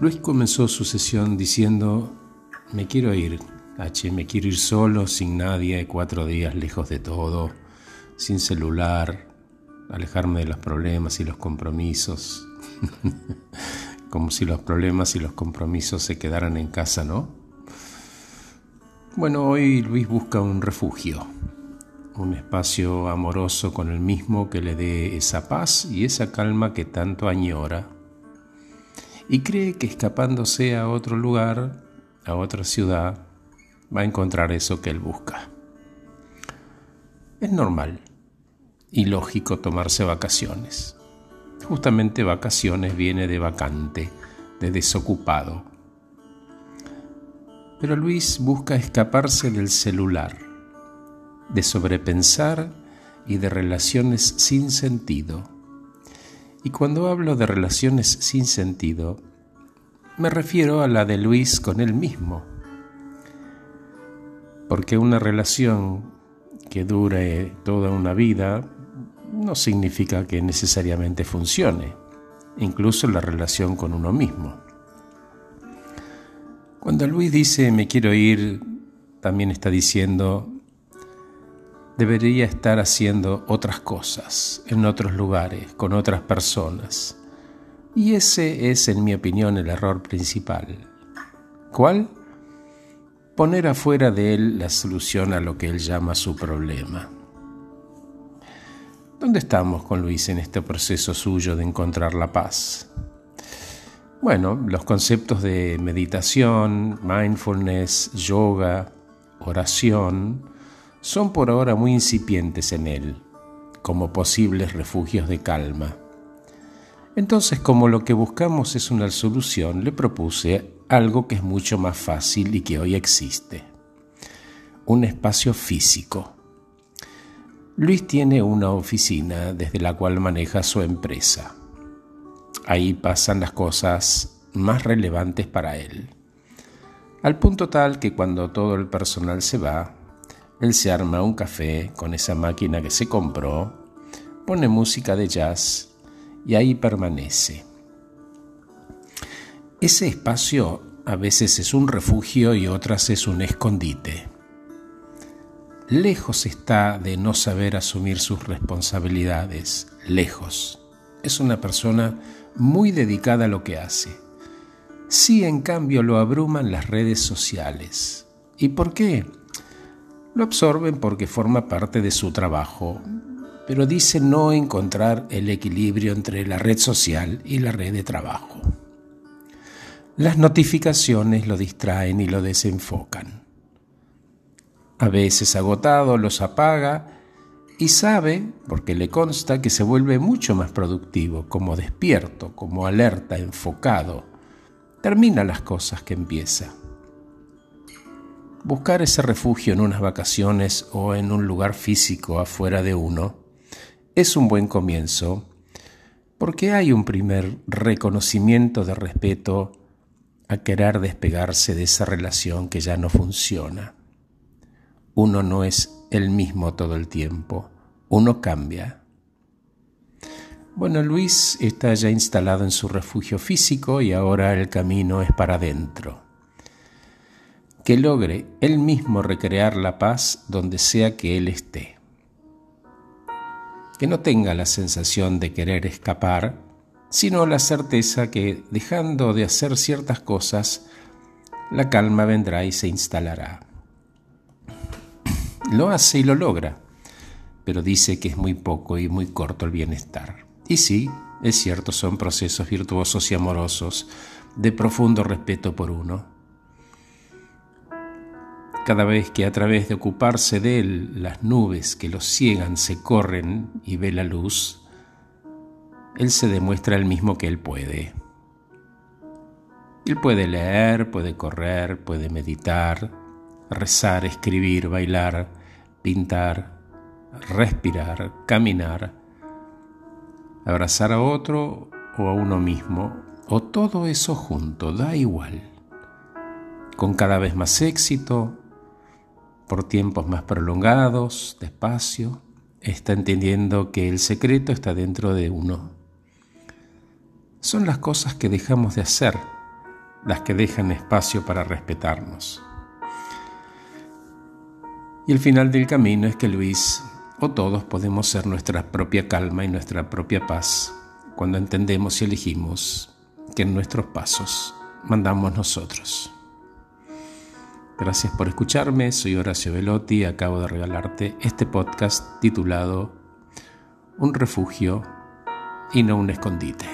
Luis comenzó su sesión diciendo, me quiero ir, H, me quiero ir solo, sin nadie, cuatro días lejos de todo, sin celular, alejarme de los problemas y los compromisos, como si los problemas y los compromisos se quedaran en casa, ¿no? Bueno, hoy Luis busca un refugio, un espacio amoroso con el mismo que le dé esa paz y esa calma que tanto añora y cree que escapándose a otro lugar, a otra ciudad, va a encontrar eso que él busca. Es normal y lógico tomarse vacaciones. Justamente vacaciones viene de vacante, de desocupado. Pero Luis busca escaparse del celular, de sobrepensar y de relaciones sin sentido y cuando hablo de relaciones sin sentido, me refiero a la de Luis con él mismo. Porque una relación que dure toda una vida no significa que necesariamente funcione, incluso la relación con uno mismo. Cuando Luis dice me quiero ir, también está diciendo debería estar haciendo otras cosas, en otros lugares, con otras personas. Y ese es, en mi opinión, el error principal. ¿Cuál? Poner afuera de él la solución a lo que él llama su problema. ¿Dónde estamos con Luis en este proceso suyo de encontrar la paz? Bueno, los conceptos de meditación, mindfulness, yoga, oración, son por ahora muy incipientes en él, como posibles refugios de calma. Entonces, como lo que buscamos es una solución, le propuse algo que es mucho más fácil y que hoy existe. Un espacio físico. Luis tiene una oficina desde la cual maneja su empresa. Ahí pasan las cosas más relevantes para él. Al punto tal que cuando todo el personal se va, él se arma un café con esa máquina que se compró, pone música de jazz y ahí permanece. Ese espacio a veces es un refugio y otras es un escondite. Lejos está de no saber asumir sus responsabilidades, lejos. Es una persona muy dedicada a lo que hace. Sí, en cambio, lo abruman las redes sociales. ¿Y por qué? Lo absorben porque forma parte de su trabajo, pero dice no encontrar el equilibrio entre la red social y la red de trabajo. Las notificaciones lo distraen y lo desenfocan. A veces agotado los apaga y sabe, porque le consta, que se vuelve mucho más productivo, como despierto, como alerta, enfocado. Termina las cosas que empieza. Buscar ese refugio en unas vacaciones o en un lugar físico afuera de uno es un buen comienzo porque hay un primer reconocimiento de respeto a querer despegarse de esa relación que ya no funciona. Uno no es el mismo todo el tiempo, uno cambia. Bueno, Luis está ya instalado en su refugio físico y ahora el camino es para adentro que logre él mismo recrear la paz donde sea que él esté. Que no tenga la sensación de querer escapar, sino la certeza que dejando de hacer ciertas cosas, la calma vendrá y se instalará. Lo hace y lo logra, pero dice que es muy poco y muy corto el bienestar. Y sí, es cierto, son procesos virtuosos y amorosos, de profundo respeto por uno, cada vez que a través de ocuparse de él las nubes que lo ciegan se corren y ve la luz, él se demuestra el mismo que él puede. Él puede leer, puede correr, puede meditar, rezar, escribir, bailar, pintar, respirar, caminar, abrazar a otro o a uno mismo, o todo eso junto, da igual. Con cada vez más éxito, por tiempos más prolongados, despacio, está entendiendo que el secreto está dentro de uno. Son las cosas que dejamos de hacer las que dejan espacio para respetarnos. Y el final del camino es que Luis o todos podemos ser nuestra propia calma y nuestra propia paz cuando entendemos y elegimos que en nuestros pasos mandamos nosotros. Gracias por escucharme, soy Horacio Velotti y acabo de regalarte este podcast titulado Un refugio y no un escondite.